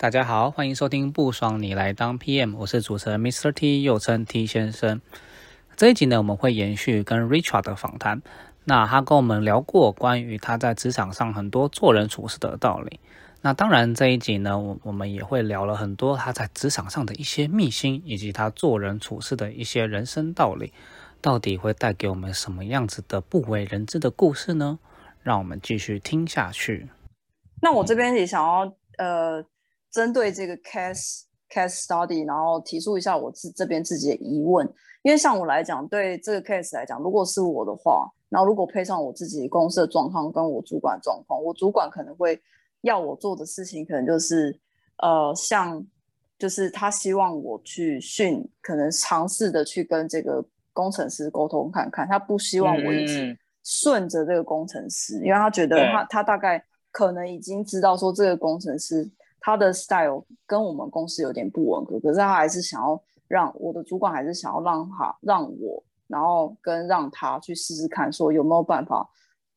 大家好，欢迎收听不爽你来当 PM，我是主持人 Mr. T，又称 T 先生。这一集呢，我们会延续跟 Richard 的访谈。那他跟我们聊过关于他在职场上很多做人处事的道理。那当然这一集呢，我我们也会聊了很多他在职场上的一些秘辛，以及他做人处事的一些人生道理，到底会带给我们什么样子的不为人知的故事呢？让我们继续听下去。那我这边也想要呃。针对这个 case case study，然后提出一下我自这边自己的疑问，因为像我来讲，对这个 case 来讲，如果是我的话，然后如果配上我自己公司的状况跟我主管状况，我主管可能会要我做的事情，可能就是呃，像就是他希望我去训，可能尝试的去跟这个工程师沟通看看，他不希望我一直顺着这个工程师，因为他觉得他他大概可能已经知道说这个工程师。他的 style 跟我们公司有点不吻合，可是他还是想要让我的主管还是想要让他让我，然后跟让他去试试看，说有没有办法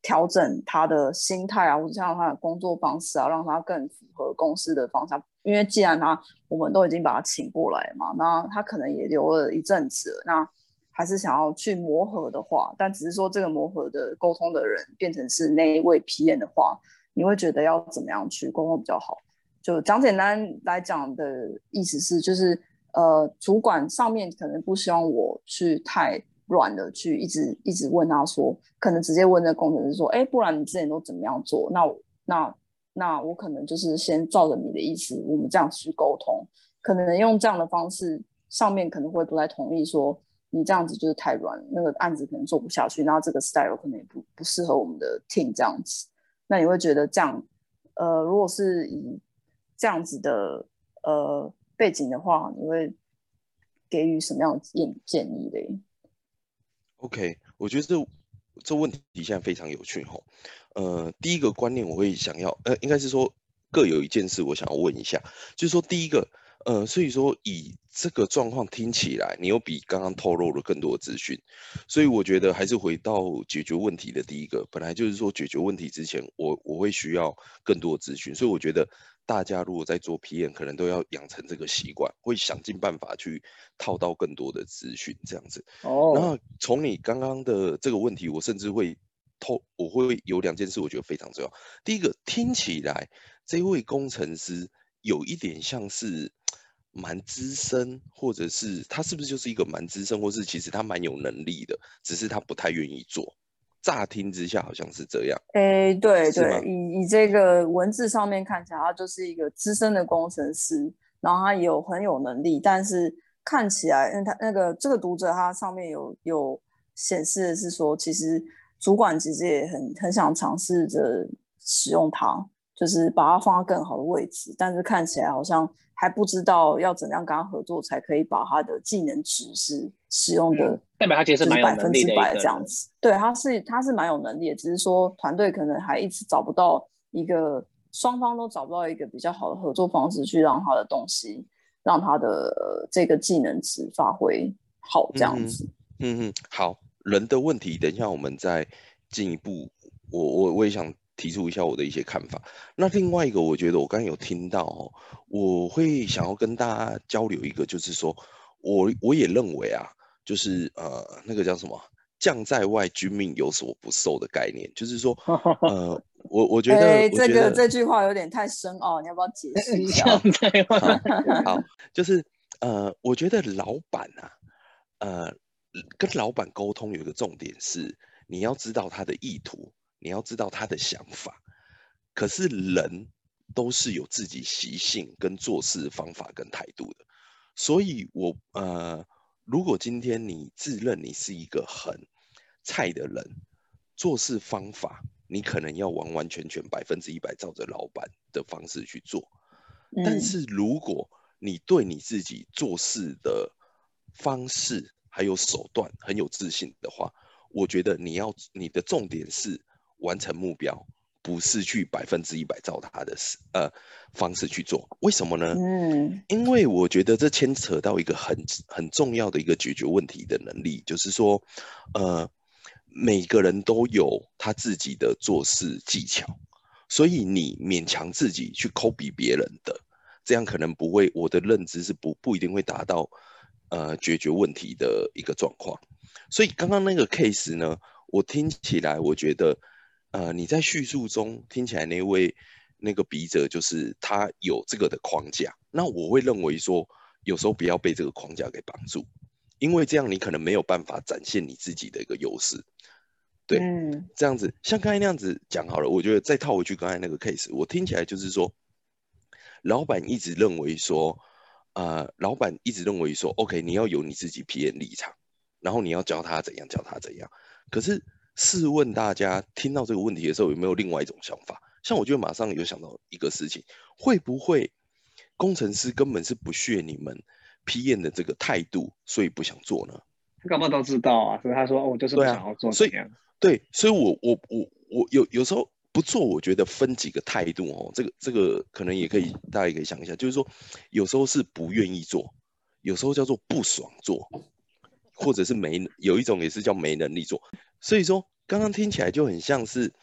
调整他的心态啊，或者像他的工作方式啊，让他更符合公司的方向。因为既然他我们都已经把他请过来嘛，那他可能也留了一阵子，那还是想要去磨合的话，但只是说这个磨合的沟通的人变成是那一位 PM 的话，你会觉得要怎么样去沟通比较好？就讲简单来讲的意思是，就是呃，主管上面可能不希望我去太软的去一直一直问他说，可能直接问那工程师说，哎，不然你之前都怎么样做？那那那我可能就是先照着你的意思，我们这样去沟通，可能用这样的方式，上面可能会不太同意，说你这样子就是太软，那个案子可能做不下去，然后这个 style 可能也不不适合我们的 team 这样子。那你会觉得这样，呃，如果是以这样子的呃背景的话，你会给予什么样建建议嘞？OK，我觉得这这问题现在非常有趣哈。呃，第一个观念我会想要，呃，应该是说各有一件事我想要问一下，就是说第一个，呃，所以说以这个状况听起来，你有比刚刚透露了更多的资讯，所以我觉得还是回到解决问题的第一个，本来就是说解决问题之前，我我会需要更多的资讯，所以我觉得。大家如果在做 PM，可能都要养成这个习惯，会想尽办法去套到更多的资讯，这样子。哦。那从你刚刚的这个问题，我甚至会透，我会有两件事，我觉得非常重要。第一个，听起来这位工程师有一点像是蛮资深，或者是他是不是就是一个蛮资深，或是其实他蛮有能力的，只是他不太愿意做。乍听之下好像是这样，哎，对对，以以这个文字上面看起来，他就是一个资深的工程师，然后他有很有能力，但是看起来，嗯，他那个这个读者他上面有有显示的是说，其实主管其实也很很想尝试着使用它，就是把它放到更好的位置，但是看起来好像。还不知道要怎样跟他合作，才可以把他的技能值是使用的，代表他其实蛮百分之百这样子。对，他是他是蛮有能力的，只是说团队可能还一直找不到一个双方都找不到一个比较好的合作方式，去让他的东西让他的这个技能值发挥好这样子。嗯嗯，好，人的问题，等一下我们再进一步，我我我也想。提出一下我的一些看法。那另外一个，我觉得我刚才有听到哦，我会想要跟大家交流一个，就是说我我也认为啊，就是呃那个叫什么“将在外，君命有所不受”的概念，就是说 呃我我觉得这个这句话有点太深奥，你要不要解释一下？好，就是呃我觉得老板啊，呃跟老板沟通有一个重点是，你要知道他的意图。你要知道他的想法，可是人都是有自己习性跟做事方法跟态度的，所以我呃，如果今天你自认你是一个很菜的人，做事方法你可能要完完全全百分之一百照着老板的方式去做。但是如果你对你自己做事的方式还有手段很有自信的话，我觉得你要你的重点是完成目标，不是去百分之一百照他的呃方式去做。为什么呢？嗯，因为我觉得这牵扯到一个很很重要的一个解决问题的能力，就是说，呃，每个人都有他自己的做事技巧，所以你勉强自己去抠比别人的，这样可能不会。我的认知是不不一定会达到呃解决问题的一个状况。所以刚刚那个 case 呢，我听起来我觉得，呃，你在叙述中听起来那位那个笔者就是他有这个的框架，那我会认为说，有时候不要被这个框架给绑住，因为这样你可能没有办法展现你自己的一个优势。对，这样子像刚才那样子讲好了，我觉得再套回去刚才那个 case，我听起来就是说，老板一直认为说，呃，老板一直认为说，OK，你要有你自己 PM 立场。然后你要教他怎样，教他怎样。可是试问大家，听到这个问题的时候，有没有另外一种想法？像我就马上有想到一个事情，会不会工程师根本是不屑你们批验的这个态度，所以不想做呢？他干嘛都知道啊，所以他说：“我就是不想要做。”所以，对，所以我我我我有有时候不做，我觉得分几个态度哦。这个这个可能也可以，大家也可以想一下，就是说，有时候是不愿意做，有时候叫做不爽做。或者是没有一种也是叫没能力做，所以说刚刚听起来就很像是，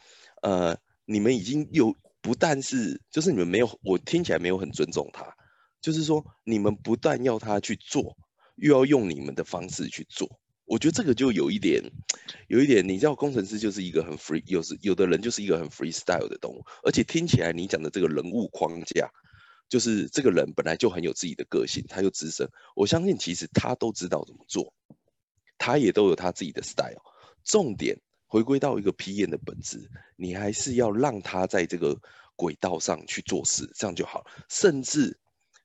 呃，你们已经有不但是就是你们没有我听起来没有很尊重他，就是说你们不但要他去做，又要用你们的方式去做，我觉得这个就有一点，有一点你知道工程师就是一个很 free，有时有的人就是一个很 freestyle 的动物，而且听起来你讲的这个人物框架。就是这个人本来就很有自己的个性，他又资深，我相信其实他都知道怎么做。他也都有他自己的 style，重点回归到一个 P 验的本质，你还是要让他在这个轨道上去做事，这样就好。甚至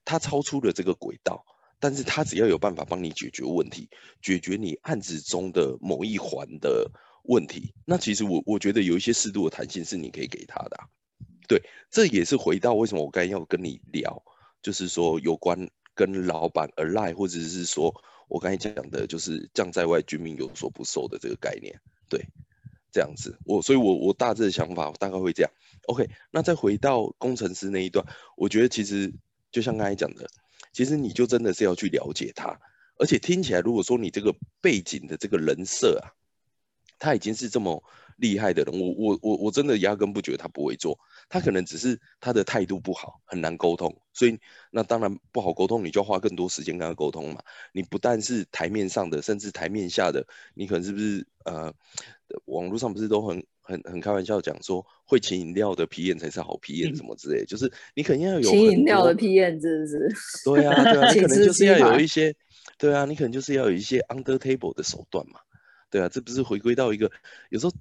他超出了这个轨道，但是他只要有办法帮你解决问题，解决你案子中的某一环的问题，那其实我我觉得有一些适度的弹性是你可以给他的。对，这也是回到为什么我刚才要跟你聊，就是说有关跟老板 align，或者是说。我刚才讲的就是将在外，军民有所不受的这个概念，对，这样子，我所以，我我大致的想法大概会这样。OK，那再回到工程师那一段，我觉得其实就像刚才讲的，其实你就真的是要去了解他，而且听起来，如果说你这个背景的这个人设啊，他已经是这么。厉害的人，我我我我真的压根不觉得他不会做，他可能只是他的态度不好，很难沟通，所以那当然不好沟通，你就要花更多时间跟他沟通嘛。你不但是台面上的，甚至台面下的，你可能是不是呃，网络上不是都很很很开玩笑讲说，会请饮料的皮验才是好皮验什么之类，就是你肯定要有请饮料的皮验，真的是对啊对啊，你可能就是要有一些对啊，你可能就是要有一些 under table 的手段嘛，对啊，这不是回归到一个有时候。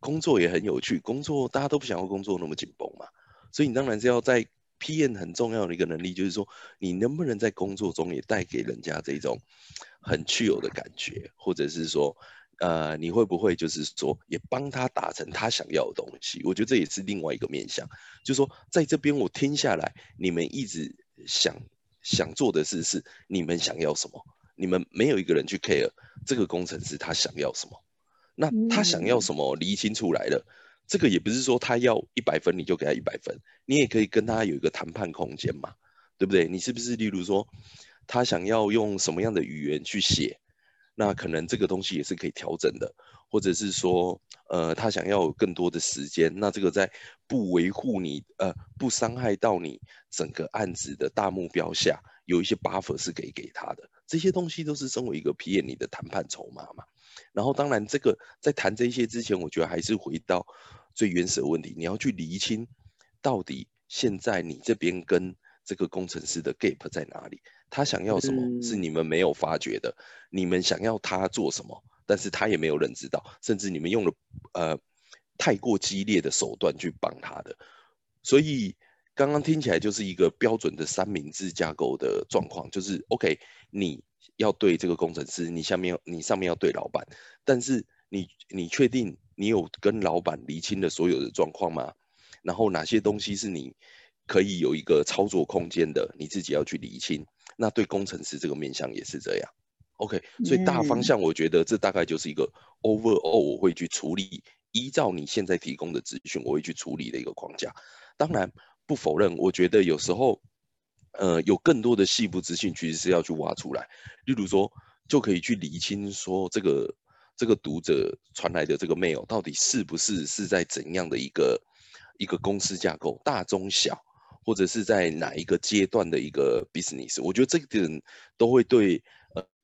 工作也很有趣，工作大家都不想要工作那么紧绷嘛，所以你当然是要在 PM 很重要的一个能力，就是说你能不能在工作中也带给人家这种很具有的感觉，或者是说，呃，你会不会就是说也帮他达成他想要的东西？我觉得这也是另外一个面向，就是说在这边我听下来，你们一直想想做的事是你们想要什么，你们没有一个人去 care 这个工程师他想要什么。那他想要什么理清出来了，这个也不是说他要一百分你就给他一百分，你也可以跟他有一个谈判空间嘛，对不对？你是不是例如说他想要用什么样的语言去写，那可能这个东西也是可以调整的，或者是说呃他想要有更多的时间，那这个在不维护你呃不伤害到你整个案子的大目标下，有一些 buffer 是可以给他的，这些东西都是身为一个 PM 你的谈判筹码嘛。然后，当然，这个在谈这些之前，我觉得还是回到最原始的问题，你要去厘清，到底现在你这边跟这个工程师的 gap 在哪里？他想要什么是你们没有发觉的？你们想要他做什么，但是他也没有人知道，甚至你们用了呃太过激烈的手段去帮他的。所以刚刚听起来就是一个标准的三明治架构的状况，就是 OK，你要对这个工程师，你下面你上面要对老板，但是你你确定你有跟老板厘清了所有的状况吗？然后哪些东西是你可以有一个操作空间的，你自己要去厘清。那对工程师这个面向也是这样，OK，所以大方向我觉得这大概就是一个 overall 我会去处理，依照你现在提供的资讯，我会去处理的一个框架。当然不否认，我觉得有时候，呃，有更多的细部资讯其实是要去挖出来，例如说就可以去理清说这个这个读者传来的这个 mail 到底是不是是在怎样的一个一个公司架构，大中小。或者是在哪一个阶段的一个 business，我觉得这个点都会对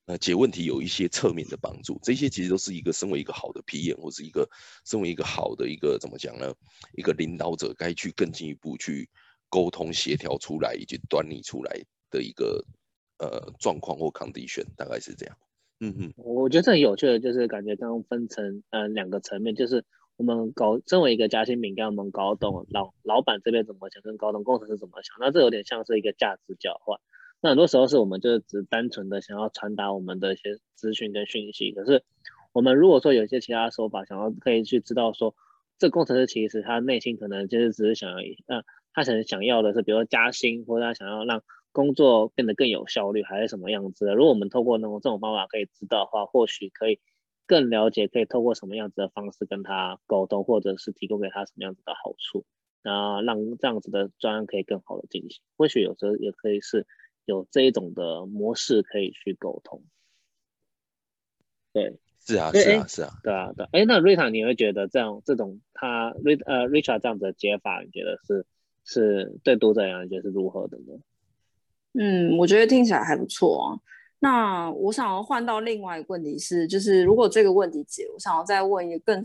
呃呃解问题有一些侧面的帮助。这些其实都是一个身为一个好的 PM 或是一个身为一个好的一个怎么讲呢？一个领导者该去更进一步去沟通协调出来以及端倪出来的一个呃状况或抗敌选大概是这样。嗯嗯，我觉得这很有趣的，就是感觉刚分成呃两个层面，就是。我们搞身为一个夹心饼干，我们搞懂老老板这边怎么想，跟搞懂工程师怎么想，那这有点像是一个价值交换。那很多时候是我们就是只单纯的想要传达我们的一些资讯跟讯息，可是我们如果说有一些其他手法，想要可以去知道说，这工程师其实他内心可能就是只是想要，呃，他可能想要的是，比如说加薪，或者他想要让工作变得更有效率，还是什么样子的。如果我们透过那种这种方法可以知道的话，或许可以。更了解可以透过什么样子的方式跟他沟通，或者是提供给他什么样子的好处，那让这样子的专案可以更好的进行。或许有时候也可以是有这一种的模式可以去沟通。对，是啊，是啊，是啊，对啊，对。哎，那瑞塔，你会觉得这样这种他瑞呃 Richard 这样子的解法，你觉得是是对读者而言，觉得是如何的呢？嗯，我觉得听起来还不错啊。那我想要换到另外一个问题是，就是如果这个问题解，我想要再问一个更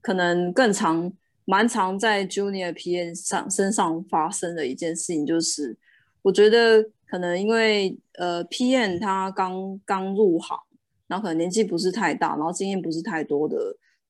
可能更长、蛮长在 Junior PM 上身上发生的一件事情，就是我觉得可能因为呃 PM 他刚刚入行，然后可能年纪不是太大，然后经验不是太多的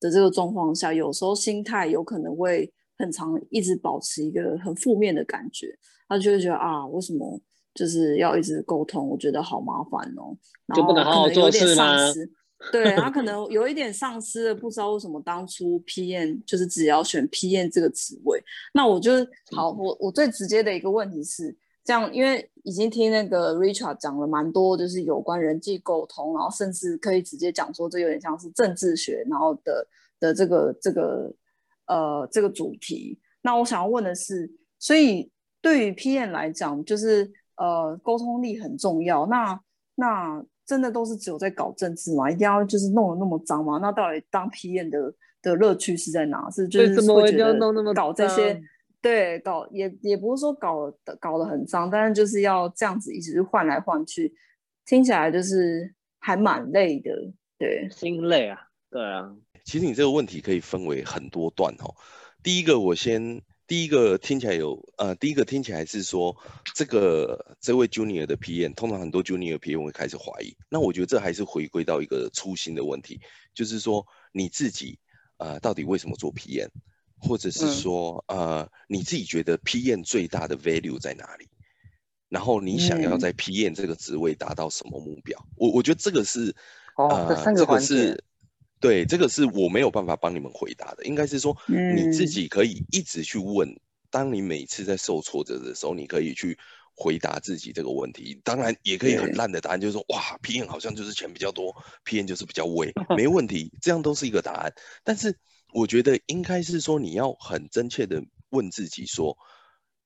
的这个状况下，有时候心态有可能会很长，一直保持一个很负面的感觉，他就会觉得啊，为什么？就是要一直沟通，我觉得好麻烦哦。就不能好好做事吗？对他可能有一点丧失了，不知道为什么当初 PM 就是只要选 PM 这个职位。那我就好，我我最直接的一个问题是这样，因为已经听那个 Richard 讲了蛮多，就是有关人际沟通，然后甚至可以直接讲说，这有点像是政治学，然后的的这个这个呃这个主题。那我想要问的是，所以对于 PM 来讲，就是。呃，沟通力很重要。那那真的都是只有在搞政治吗？一定要就是弄得那么脏吗？那到底当 PM 的的乐趣是在哪？是就是会觉得搞这些，对，搞也也不是说搞的搞得很脏，但是就是要这样子一直换来换去，听起来就是还蛮累的，对，心累啊，对啊。其实你这个问题可以分为很多段哦。第一个，我先。第一个听起来有呃，第一个听起来是说这个这位 junior 的 PM，通常很多 junior PM 会开始怀疑。那我觉得这还是回归到一个初心的问题，就是说你自己呃到底为什么做 PM，或者是说呃你自己觉得 PM 最大的 value 在哪里？然后你想要在 PM 这个职位达到什么目标？我我觉得这个是哦，这三个环节。对，这个是我没有办法帮你们回答的，应该是说你自己可以一直去问。当你每次在受挫折的时候，你可以去回答自己这个问题。当然，也可以很烂的答案，就是说哇，PM 好像就是钱比较多，PM 就是比较 威，没问题，这样都是一个答案。但是我觉得应该是说你要很真切的问自己说，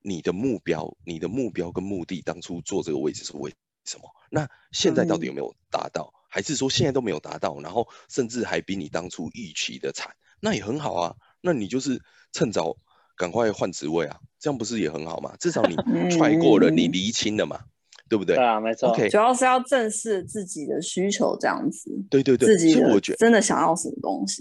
你的目标、你的目标跟目的，当初坐这个位置是为什么？那现在到底有没有达到？还是说现在都没有达到，然后甚至还比你当初预期的惨，那也很好啊。那你就是趁早赶快换职位啊，这样不是也很好吗？至少你 踹过了，你厘清了嘛，对不对？对啊，没错。主要是要正视自己的需求，这样子。对对对，自己我觉得真的想要什么东西。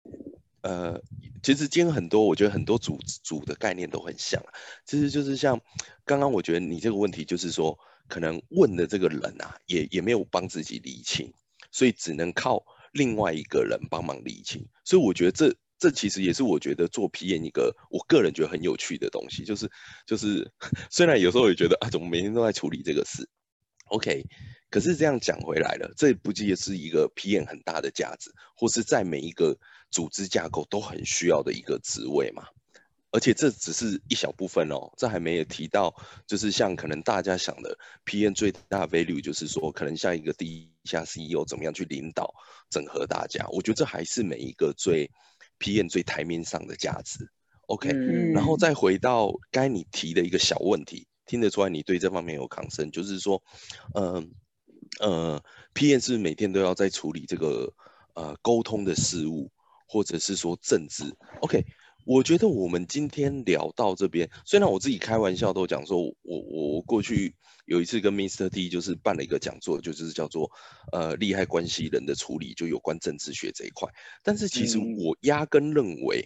呃，其实今天很多，我觉得很多组组的概念都很像，其实就是像刚刚我觉得你这个问题，就是说可能问的这个人啊，也也没有帮自己理清。所以只能靠另外一个人帮忙理清，所以我觉得这这其实也是我觉得做 PM 一个我个人觉得很有趣的东西，就是就是 虽然有时候也觉得啊，怎么每天都在处理这个事，OK，可是这样讲回来了，这不也是一个 PM 很大的价值，或是在每一个组织架构都很需要的一个职位嘛？而且这只是一小部分哦，这还没有提到，就是像可能大家想的，PM 最大 value 就是说，可能像一个地下 CEO 怎么样去领导、整合大家。我觉得这还是每一个最 PM 最台面上的价值。OK，然后再回到该你提的一个小问题，听得出来你对这方面有抗生，就是说，嗯呃，PM 是每天都要在处理这个呃沟通的事物，或者是说政治。OK。我觉得我们今天聊到这边，虽然我自己开玩笑都讲说，我我我过去有一次跟 Mr. D 就是办了一个讲座，就是叫做呃利害关系人的处理，就有关政治学这一块。但是其实我压根认为，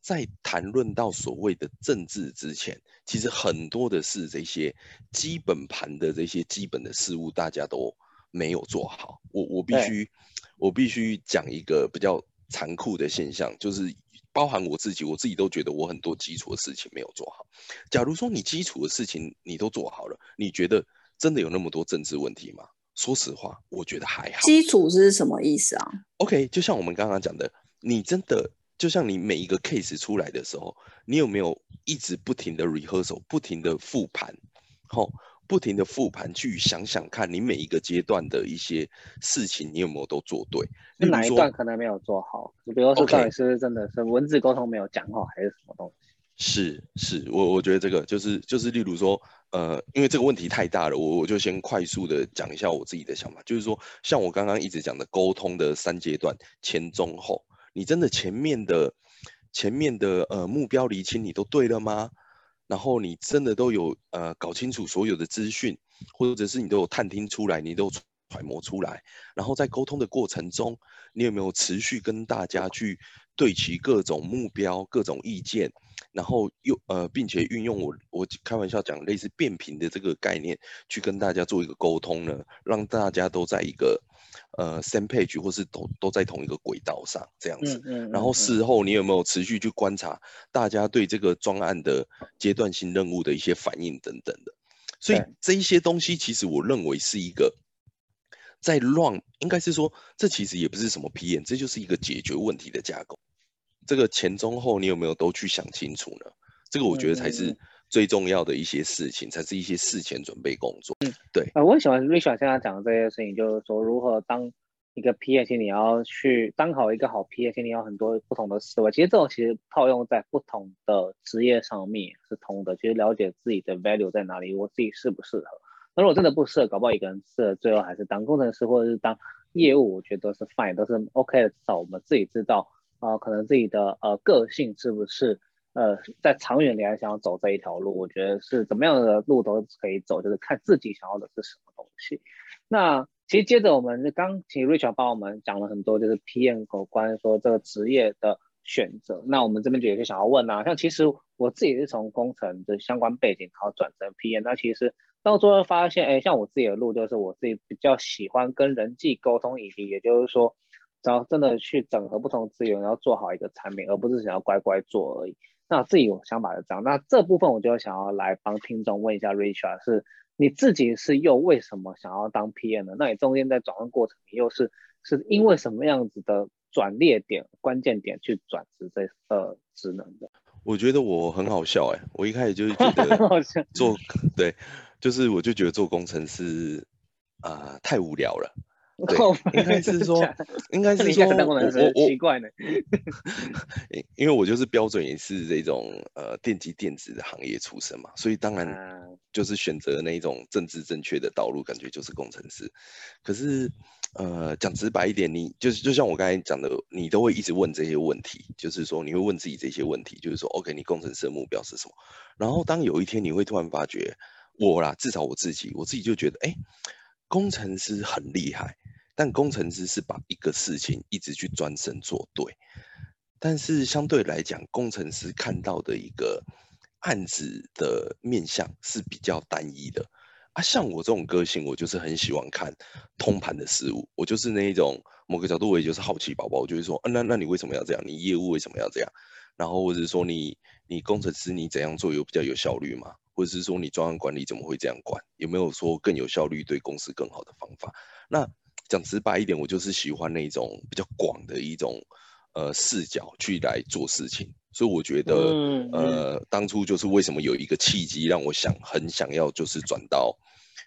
在谈论到所谓的政治之前，其实很多的是这些基本盘的这些基本的事物，大家都没有做好。我我必须我必须讲一个比较残酷的现象，就是。包含我自己，我自己都觉得我很多基础的事情没有做好。假如说你基础的事情你都做好了，你觉得真的有那么多政治问题吗？说实话，我觉得还好。基础是什么意思啊？OK，就像我们刚刚讲的，你真的就像你每一个 case 出来的时候，你有没有一直不停的 rehearsal，不停的复盘，吼？不停的复盘，去想想看你每一个阶段的一些事情，你有没有都做对？哪一段可能没有做好？你比如说，到底是真的是文字沟通没有讲好，还是什么东西？是是，我我觉得这个就是就是，例如说，呃，因为这个问题太大了，我我就先快速的讲一下我自己的想法，就是说，像我刚刚一直讲的沟通的三阶段，前中后，你真的前面的前面的呃目标厘清你都对了吗？然后你真的都有呃搞清楚所有的资讯，或者是你都有探听出来，你都揣摩出来。然后在沟通的过程中，你有没有持续跟大家去对齐各种目标、各种意见？然后又呃，并且运用我我开玩笑讲类似变频的这个概念，去跟大家做一个沟通呢，让大家都在一个。呃，same page 或是都都在同一个轨道上这样子，然后事后你有没有持续去观察大家对这个专案的阶段性任务的一些反应等等的？所以这一些东西其实我认为是一个在 run，应该是说这其实也不是什么 PM，这就是一个解决问题的架构。这个前中后你有没有都去想清楚呢？这个我觉得才是。最重要的一些事情，才是一些事前准备工作。嗯，对。呃，我很喜欢 Richard 现在讲的这些事情，就是说如何当一个 P S，你要去当好一个好 P S，你要很多不同的思维。其实这种其实套用在不同的职业上面是通的。其实了解自己的 value 在哪里，我自己适不适合。那如果真的不适合，搞不好一个人适合，最后还是当工程师或者是当业务，我觉得都是 fine，都是 OK 的。至少我们自己知道啊，可能自己的呃个性是不是。呃，在长远里来想要走这一条路，我觉得是怎么样的路都可以走，就是看自己想要的是什么东西。那其实接着我们刚请 Rich 帮我们讲了很多，就是 PM 有关说这个职业的选择。那我们这边就有些想要问啊，像其实我自己是从工程的相关背景，然后转成 PM，那其实到最后发现，哎，像我自己的路就是我自己比较喜欢跟人际沟通，以及也就是说，只要真的去整合不同资源，然后做好一个产品，而不是想要乖乖做而已。那自己有想法的这样，那这部分我就想要来帮听众问一下，Richard，是你自己是又为什么想要当 PM 呢？那你中间在转换过程，你又是是因为什么样子的转捩点、关键点去转职这呃职能的？我觉得我很好笑哎，我一开始就是觉得 做 对，就是我就觉得做工程师啊太无聊了。对，应该是说，应该是说，我我奇怪呢，因因为我就是标准也是这种呃电机电子的行业出身嘛，所以当然就是选择那一种政治正确的道路，感觉就是工程师。可是呃讲直白一点，你就是就像我刚才讲的，你都会一直问这些问题，就是说你会问自己这些问题，就是说 OK，你工程师的目标是什么？然后当有一天你会突然发觉，我啦，至少我自己，我自己就觉得，哎，工程师很厉害。但工程师是把一个事情一直去专身做对，但是相对来讲，工程师看到的一个案子的面向是比较单一的，啊，像我这种个性，我就是很喜欢看通盘的事物，我就是那一种某个角度，我也就是好奇宝宝，我就会说，啊，那那你为什么要这样？你业务为什么要这样？然后或者说你你工程师你怎样做有比较有效率吗？或者是说你专案管理怎么会这样管？有没有说更有效率、对公司更好的方法？那讲直白一点，我就是喜欢那种比较广的一种呃视角去来做事情。所以我觉得，呃，当初就是为什么有一个契机让我想很想要就是转到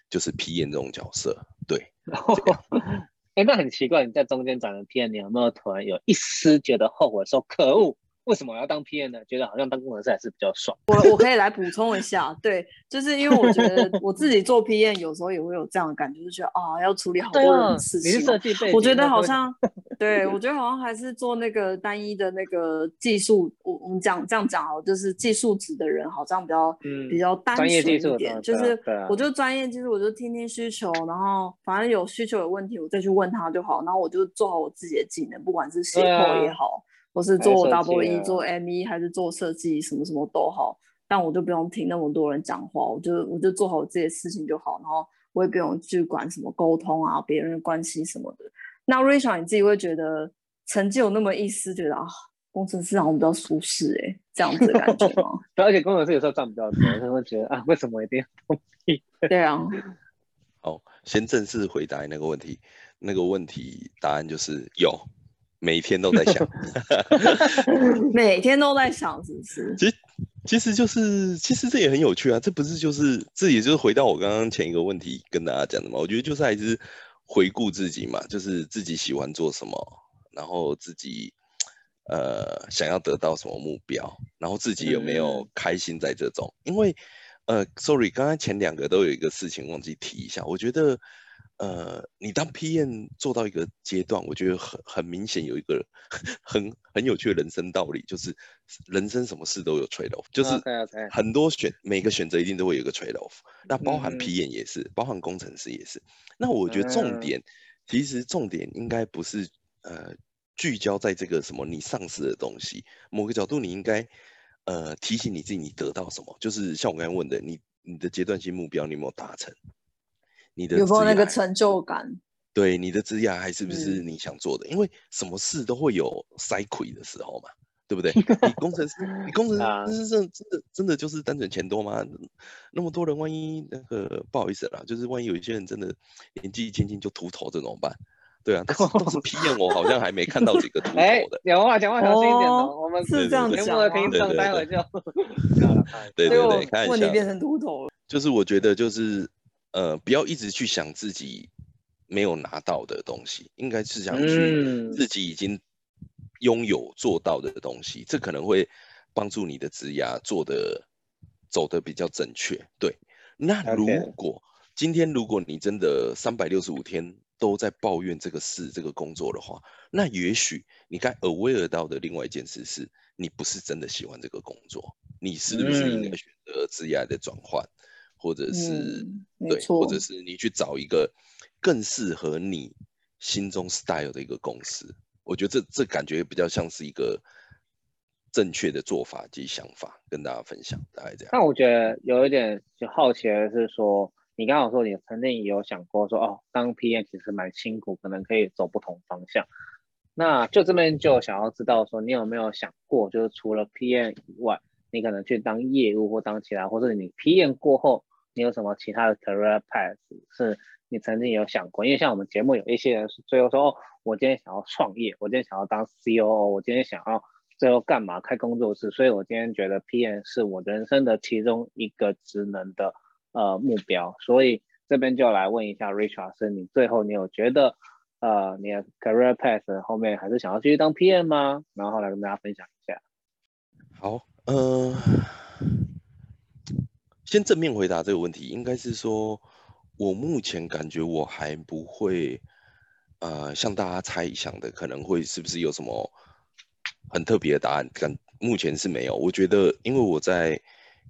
就是 PM 这种角色。对，哎，那很奇怪，你在中间转了 PM，你有没有突然有一丝觉得后悔，说可恶？为什么我要当 PM 呢？觉得好像当工程师还是比较爽。我我可以来补充一下，对，就是因为我觉得我自己做 PM 有时候也会有这样的感觉，就觉得啊，要处理好多人事情。我觉得好像，对我觉得好像还是做那个单一的那个技术。我我们讲这样讲哦，就是技术值的人好像比较比较单纯一点。就是我就专业技术，我就听听需求，然后反正有需求有问题，我再去问他就好。然后我就做好我自己的技能，不管是写扣也好。或是做 W E 做 M E 还是做设计，什么什么都好，但我就不用听那么多人讲话，我就我就做好自己的事情就好，然后我也不用去管什么沟通啊，别人的关系什么的。那 Rachel 你自己会觉得曾经有那么一丝觉得啊，工程师好像比较舒适哎，这样子的感觉吗？而且工程师有时候赚比较多，他会觉得啊，为什么一定要同意？对啊。好，先正式回答那个问题，那个问题答案就是有。每天都在想，每天都在想，是不是？其实，其实就是，其实这也很有趣啊。这不是就是，这也就是回到我刚刚前一个问题跟大家讲的嘛。我觉得就是还是回顾自己嘛，就是自己喜欢做什么，然后自己呃想要得到什么目标，然后自己有没有开心在这种。因为呃，sorry，刚刚前两个都有一个事情忘记提一下，我觉得。呃，你当 PM 做到一个阶段，我觉得很很明显有一个 很很有趣的人生道理，就是人生什么事都有 trade off，就是很多选每个选择一定都会有一个 trade off，那包含 PM 也是，包含工程师也是。那我觉得重点其实重点应该不是呃聚焦在这个什么你丧失的东西，某个角度你应该呃提醒你自己你得到什么，就是像我刚才问的，你你的阶段性目标你有没有达成？你的有没有那个成就感？对，你的职业还是不是你想做的？因为什么事都会有塞亏的时候嘛，对不对？你工程师，你工程师真真的真的就是单纯钱多吗？那么多人，万一那个不好意思啦，就是万一有一些人真的年纪轻轻就秃头，这怎么办？对啊，但是都是 PM，我好像还没看到几个秃头的。讲话讲话小心一点哦，我们是这样讲的听众待会就对对对，看问题变成秃头了。就是我觉得就是。呃，不要一直去想自己没有拿到的东西，应该是想去自己已经拥有做到的东西，这可能会帮助你的职涯做的走的比较正确。对，那如果今天如果你真的三百六十五天都在抱怨这个事、这个工作的话，那也许你该 aware 到的另外一件事是，你不是真的喜欢这个工作，你是不是应该选择职业的转换？或者是对，或者是你去找一个更适合你心中 style 的一个公司，我觉得这这感觉比较像是一个正确的做法及想法，跟大家分享，大概这样。那我觉得有一点就好奇的是说，你刚刚说你曾经有想过说，哦，当 PM 其实蛮辛苦，可能可以走不同方向。那就这边就想要知道说，你有没有想过，就是除了 PM 以外，你可能去当业务或当其他，或者你 PM 过后。你有什么其他的 career path 是你曾经有想过？因为像我们节目有一些人是最后说，哦，我今天想要创业，我今天想要当 COO，我今天想要最后干嘛？开工作室。所以我今天觉得 PM 是我人生的其中一个职能的呃目标。所以这边就来问一下 Richard，是你最后你有觉得呃你的 career path 后面还是想要继续当 PM 吗？然后来跟大家分享一下。好，嗯。先正面回答这个问题，应该是说，我目前感觉我还不会，呃，像大家猜想的，可能会是不是有什么很特别的答案？感目前是没有。我觉得，因为我在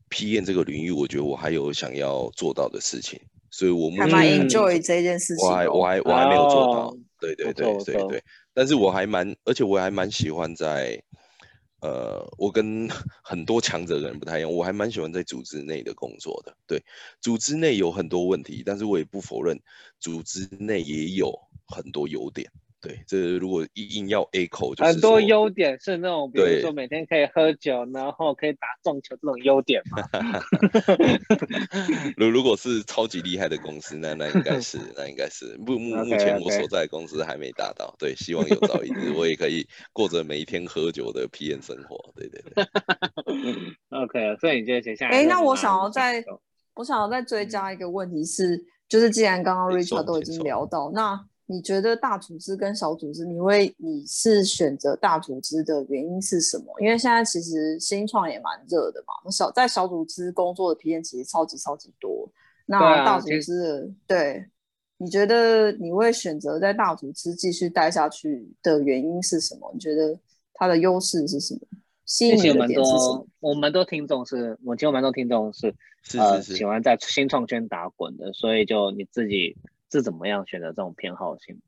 批验这个领域，我觉得我还有想要做到的事情，所以我目前 enjoy 这件事情，我还我还我还没有做到。对对对对对，但是我还蛮，而且我还蛮喜欢在。呃，我跟 很多强者的人不太一样，我还蛮喜欢在组织内的工作的。对，组织内有很多问题，但是我也不否认组织内也有很多优点。对，这如果硬要 A 口，很多优点是那种，比如说每天可以喝酒，然后可以打撞球这种优点嘛。如如果是超级厉害的公司，那那应该是，那应该是目目目前我所在的公司还没达到。对，希望有朝一日我也可以过着每一天喝酒的体验生活。对对对。OK，所以你接接下来，哎，那我想要再，我想要再追加一个问题是，就是既然刚刚 Richard 都已经聊到那。你觉得大组织跟小组织，你会你是选择大组织的原因是什么？因为现在其实新创也蛮热的嘛，小在小组织工作的体验其实超级超级多。那大组织，对，你觉得你会选择在大组织继续待下去的原因是什么？你觉得它的优势是什么？吸引的点是什么？我们都听众是，我其实蛮多听众是呃喜欢在新创圈打滚的，所以就你自己。是怎么样选择这种偏好性？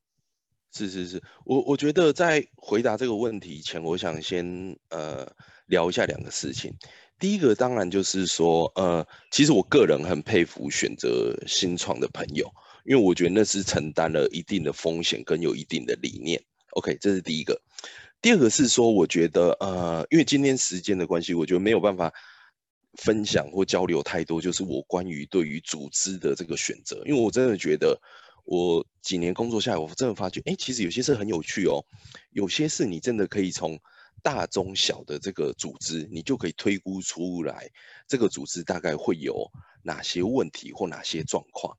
是是是，我我觉得在回答这个问题前，我想先呃聊一下两个事情。第一个当然就是说，呃，其实我个人很佩服选择新创的朋友，因为我觉得那是承担了一定的风险跟有一定的理念。OK，这是第一个。第二个是说，我觉得呃，因为今天时间的关系，我觉得没有办法。分享或交流太多，就是我关于对于组织的这个选择，因为我真的觉得我几年工作下来，我真的发觉，哎，其实有些事很有趣哦，有些事你真的可以从大中小的这个组织，你就可以推估出来这个组织大概会有哪些问题或哪些状况，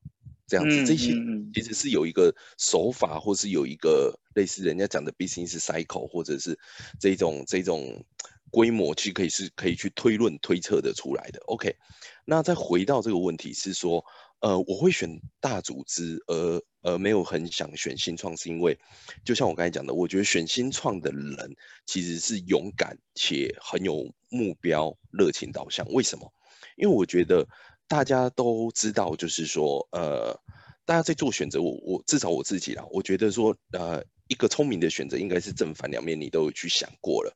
这样子，这些其实是有一个手法，或是有一个类似人家讲的 business cycle，或者是这种这种。规模其实可以是可以去推论推测的出来的。OK，那再回到这个问题是说，呃，我会选大组织，而而没有很想选新创，是因为就像我刚才讲的，我觉得选新创的人其实是勇敢且很有目标、热情导向。为什么？因为我觉得大家都知道，就是说，呃，大家在做选择，我我至少我自己啦，我觉得说，呃，一个聪明的选择应该是正反两面，你都有去想过了。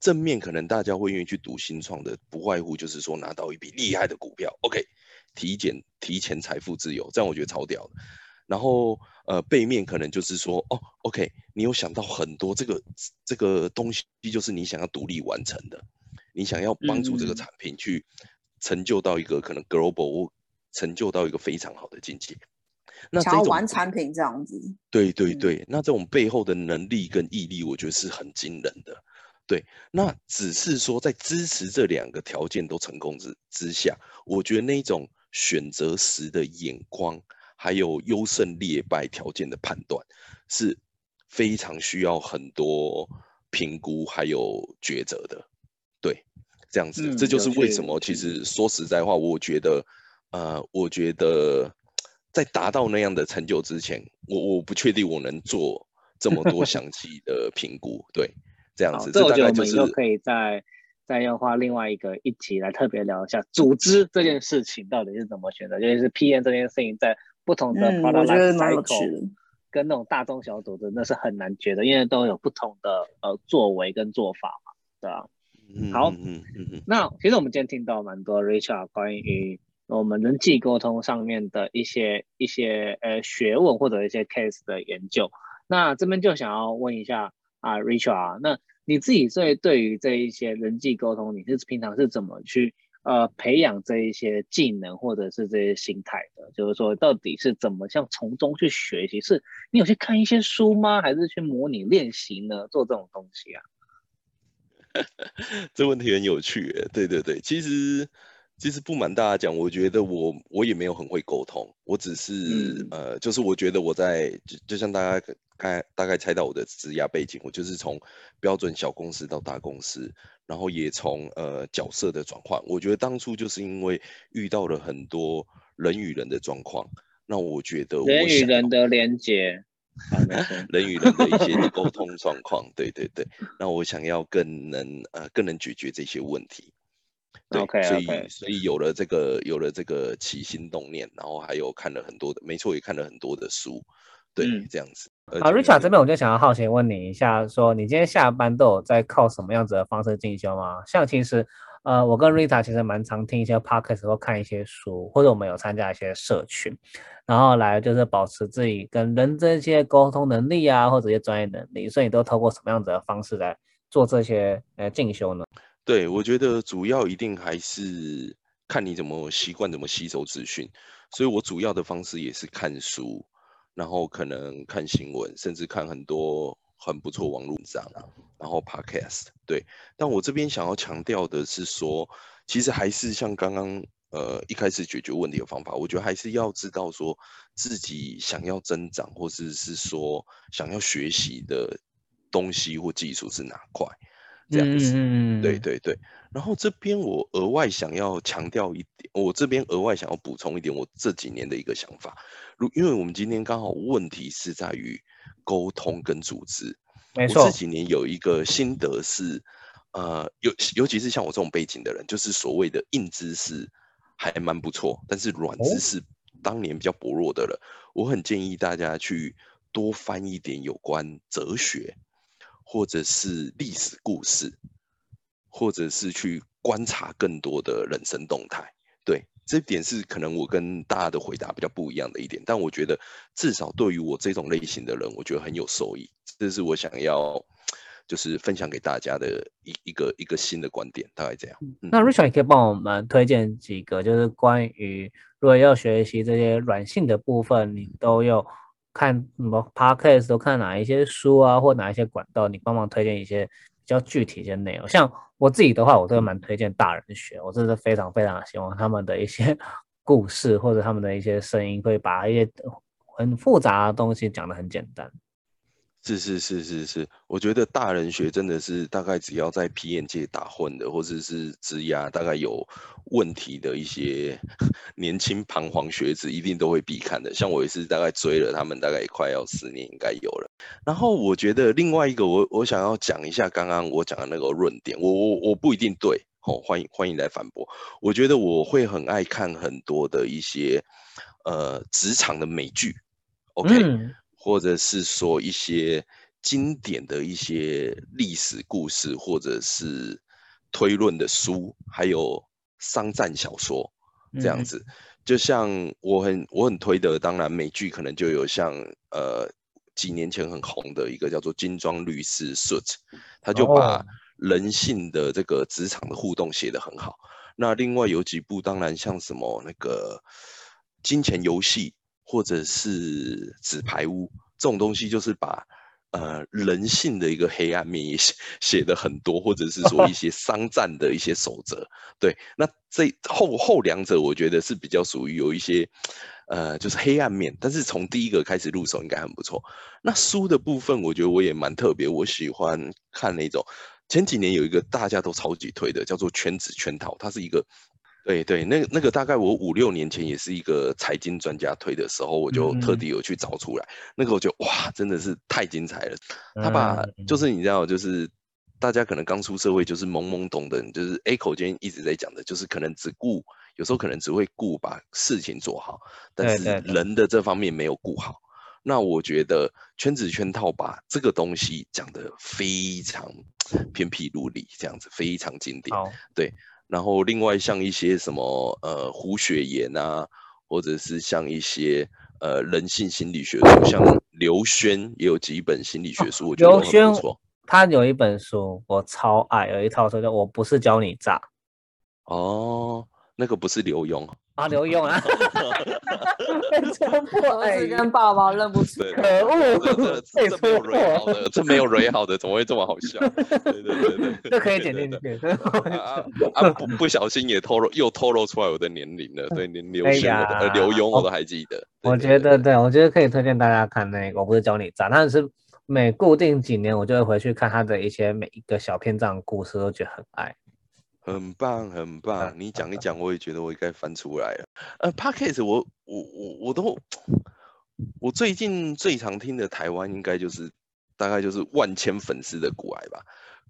正面可能大家会愿意去赌新创的，不外乎就是说拿到一笔厉害的股票，OK，提前提前财富自由，这样我觉得超屌的。然后呃，背面可能就是说，哦，OK，你有想到很多这个这个东西，就是你想要独立完成的，你想要帮助这个产品去成就到一个可能 global，成就到一个非常好的境界。那想要玩产品这样子。对对对，那这种背后的能力跟毅力，我觉得是很惊人的。对，那只是说在支持这两个条件都成功之之下，我觉得那种选择时的眼光，还有优胜劣败条件的判断，是非常需要很多评估还有抉择的。对，这样子，这就是为什么其实说实在话，我觉得，呃，我觉得在达到那样的成就之前，我我不确定我能做这么多详细的评估。对。这样子，这我觉得我们又可以再再用花另外一个一集来特别聊一下组织这件事情到底是怎么选择，尤其是 PM 这件事情在不同的 product cycle 跟那种大中小组织那是很难觉得，因为都有不同的呃作为跟做法嘛，对吧？好，嗯嗯嗯。那其实我们今天听到蛮多 Richard 关于我们人际沟通上面的一些一些呃学问或者一些 case 的研究，那这边就想要问一下。啊，Richard，那你自己对对于这一些人际沟通，你是平常是怎么去呃培养这一些技能或者是这些心态的？就是说，到底是怎么像从中去学习？是你有去看一些书吗？还是去模拟练习呢？做这种东西啊？这问题很有趣，对对对，其实。其实不瞒大家讲，我觉得我我也没有很会沟通，我只是呃，就是我觉得我在就就像大家概大概猜到我的职业背景，我就是从标准小公司到大公司，然后也从呃角色的转换。我觉得当初就是因为遇到了很多人与人的状况，那我觉得人与人的连接，人与人的一些沟通状况，对对对，那我想要更能呃更能解决这些问题。对，所以所以有了这个有了这个起心动念，然后还有看了很多的，没错，也看了很多的书，对，这样子。好，Richard 这边我就想要好奇问你一下，说你今天下班都有在靠什么样子的方式进修吗？像其实，呃，我跟 Rita 其实蛮常听一些 podcast 或看一些书，或者我们有参加一些社群，然后来就是保持自己跟人这些沟通能力啊，或者一些专业能力。所以你都透过什么样子的方式来做这些呃进修呢？对，我觉得主要一定还是看你怎么习惯怎么吸收资讯，所以我主要的方式也是看书。然后可能看新闻，甚至看很多很不错网络上，然后 podcast 对。但我这边想要强调的是说，其实还是像刚刚呃一开始解决问题的方法，我觉得还是要知道说自己想要增长，或者是说想要学习的东西或技术是哪块，这样子。对对对。然后这边我额外想要强调一点，我这边额外想要补充一点，我这几年的一个想法。如因为我们今天刚好问题是在于沟通跟组织，没错。这几年有一个心得是，呃，尤尤其是像我这种背景的人，就是所谓的硬知识还蛮不错，但是软知识当年比较薄弱的了。我很建议大家去多翻一点有关哲学，或者是历史故事，或者是去观察更多的人生动态，对。这点是可能我跟大家的回答比较不一样的一点，但我觉得至少对于我这种类型的人，我觉得很有收益。这是我想要就是分享给大家的一一个一个新的观点，大概这样。那 Richard 也可以帮我们推荐几个，就是关于如果要学习这些软性的部分，你都有看什么 Podcast，都看哪一些书啊，或哪一些管道，你帮忙推荐一些。比较具体一些内容，像我自己的话，我都蛮推荐大人学。我真的非常非常希望他们的一些 故事或者他们的一些声音，会把一些很复杂的东西讲得很简单。是是是是是，我觉得大人学真的是大概只要在皮眼界打混的，或者是职涯大概有问题的一些 年轻彷徨学子，一定都会必看的。像我也是大概追了他们，大概快要十年应该有了。然后我觉得另外一个，我我想要讲一下刚刚我讲的那个论点，我我我不一定对，哦，欢迎欢迎来反驳。我觉得我会很爱看很多的一些呃职场的美剧，OK。或者是说一些经典的一些历史故事，或者是推论的书，还有商战小说这样子。就像我很我很推的，当然美剧可能就有像呃几年前很红的一个叫做《金装律师》Suit，他就把人性的这个职场的互动写得很好。那另外有几部，当然像什么那个金钱游戏。或者是纸牌屋这种东西，就是把呃人性的一个黑暗面也写写的很多，或者是说一些商战的一些守则。对，那这后后两者我觉得是比较属于有一些呃就是黑暗面，但是从第一个开始入手应该很不错。那书的部分，我觉得我也蛮特别，我喜欢看那种前几年有一个大家都超级推的，叫做《圈子圈套》，它是一个。对对，那那个大概我五六年前也是一个财经专家推的时候，我就特地有去找出来。那个我觉得哇，真的是太精彩了。他把就是你知道，就是大家可能刚出社会，就是懵懵懂懂，就是 A 口间一直在讲的，就是可能只顾有时候可能只会顾把事情做好，但是人的这方面没有顾好。那我觉得圈子圈套把这个东西讲的非常偏僻入里，这样子非常经典。对。然后另外像一些什么呃胡雪岩啊，或者是像一些呃人性心理学书，像刘轩也有几本心理学书，我觉得很不错。他有一本书我超爱，有一套书叫《我不是教你炸》。哦，那个不是刘墉。啊，刘墉啊！儿子跟爸爸认不出，可恶！这这没有蕊好的，这没有蕊好的，怎么会这么好笑？对对对对，这可以剪进去。啊啊！不不小心也透露，又透露出来我的年龄了。对，连刘轩、呃刘墉我都还记得。我觉得，对我觉得可以推荐大家看那个。我不是教你炸，但是每固定几年我就会回去看他的一些每一个小篇章故事，都觉得很爱。很棒，很棒！你讲一讲，我也觉得我应该翻出来了。呃 p a d k a s 我我我我都，我最近最常听的台湾应该就是大概就是万千粉丝的古癌吧。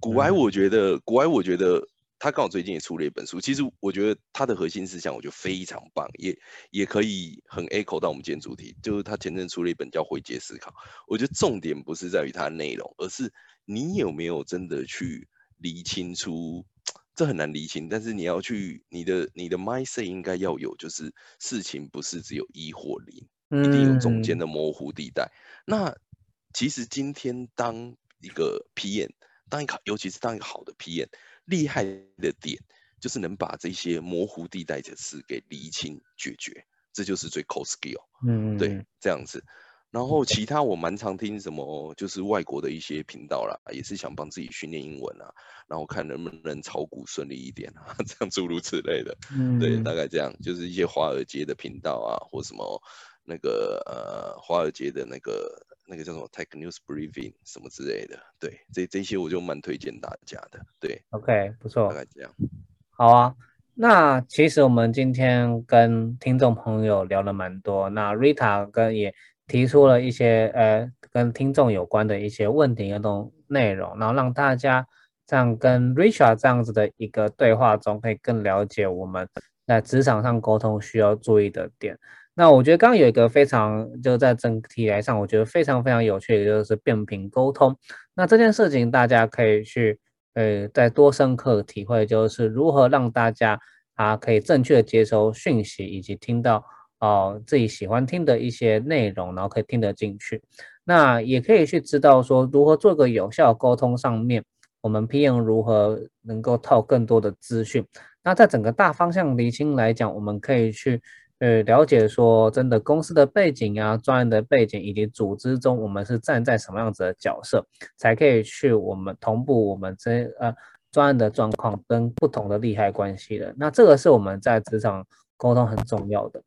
古癌，我觉得古癌，我觉得他刚好最近也出了一本书，其实我觉得他的核心思想我觉得非常棒，也也可以很 echo 到我们今天主题，就是他前阵出了一本叫《回接思考》，我觉得重点不是在于它的内容，而是你有没有真的去理清出，这很难理清，但是你要去你的你的 mindset 应该要有，就是事情不是只有一或零，一定有中间的模糊地带。那其实今天当一个 PM，当一个尤其是当一个好的 PM。厉害的点就是能把这些模糊地带的事给厘清解决，这就是最 core skill。嗯，对，这样子。然后其他我蛮常听什么，就是外国的一些频道啦，也是想帮自己训练英文啊，然后看能不能炒股顺利一点啊，这样诸如此类的。嗯，对，大概这样，就是一些华尔街的频道啊，或什么那个呃华尔街的那个。那个叫什么 Tech News Briefing 什么之类的，对，这这些我就蛮推荐大家的，对，OK，不错，大概这样，好啊。那其实我们今天跟听众朋友聊了蛮多，那 Rita 跟也提出了一些呃跟听众有关的一些问题那种内容，然后让大家这样跟 Richard 这样子的一个对话中，可以更了解我们在职场上沟通需要注意的点。那我觉得刚刚有一个非常就在整体来上，我觉得非常非常有趣的，就是变频沟通。那这件事情大家可以去呃再多深刻体会，就是如何让大家啊可以正确的接收讯息，以及听到哦自己喜欢听的一些内容，然后可以听得进去。那也可以去知道说如何做个有效沟通上面，我们 PM 如何能够套更多的资讯。那在整个大方向厘清来讲，我们可以去。呃，了解说真的公司的背景啊，专业的背景以及组织中，我们是站在什么样子的角色，才可以去我们同步我们这呃专业的状况跟不同的利害关系的。那这个是我们在职场沟通很重要的。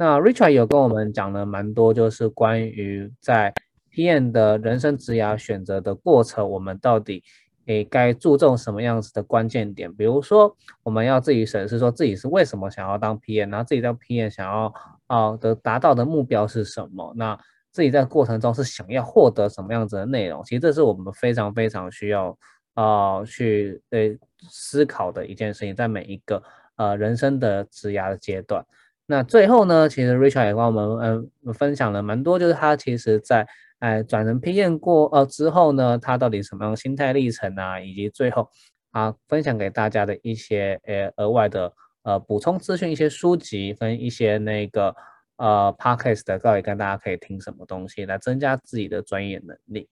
那 Richard 有跟我们讲了蛮多，就是关于在 PM 的人生职涯选择的过程，我们到底。诶，该注重什么样子的关键点？比如说，我们要自己审视，说自己是为什么想要当 PM，然后自己当 PM 想要啊的达到的目标是什么？那自己在过程中是想要获得什么样子的内容？其实这是我们非常非常需要啊去呃思考的一件事情，在每一个呃人生的职涯的阶段。那最后呢，其实 Richard 也跟我们嗯分享了蛮多，就是他其实在。哎，转人 PM 过呃之后呢，他到底什么样心态历程啊？以及最后啊，分享给大家的一些呃额外的呃补充资讯，一些书籍跟一些那个呃 Podcast 的，到底跟大家可以听什么东西来增加自己的专业能力。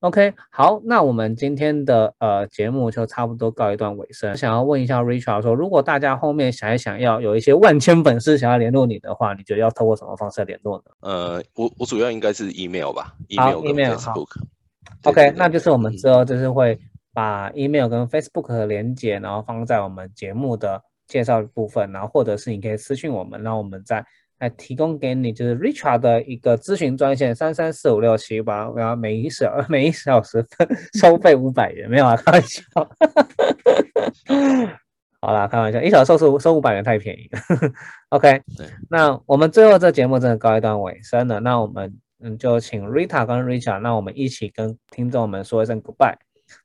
OK，好，那我们今天的呃节目就差不多告一段尾声。想要问一下 Richard 说，如果大家后面想一想要有一些万千粉丝想要联络你的话，你觉得要透过什么方式联络呢？呃，我我主要应该是 email 吧，email 跟 Facebook。OK，那就是我们之后就是会把 email 跟 Facebook 的连接，然后放在我们节目的介绍部分，然后或者是你可以私信我们，让我们在。来提供给你就是 Richard 的一个咨询专线三三四五六七八，然后每一小 每一小时收费五百元，没有啊，开玩笑。好啦，开玩笑，一小时收收五百元太便宜了。OK，那我们最后这节目真的告一段尾声了，那我们嗯就请 Rita 跟 Richard，那我们一起跟听众们说一声 Goodbye，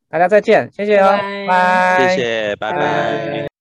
大家再见，谢谢哦，拜，谢谢，拜拜。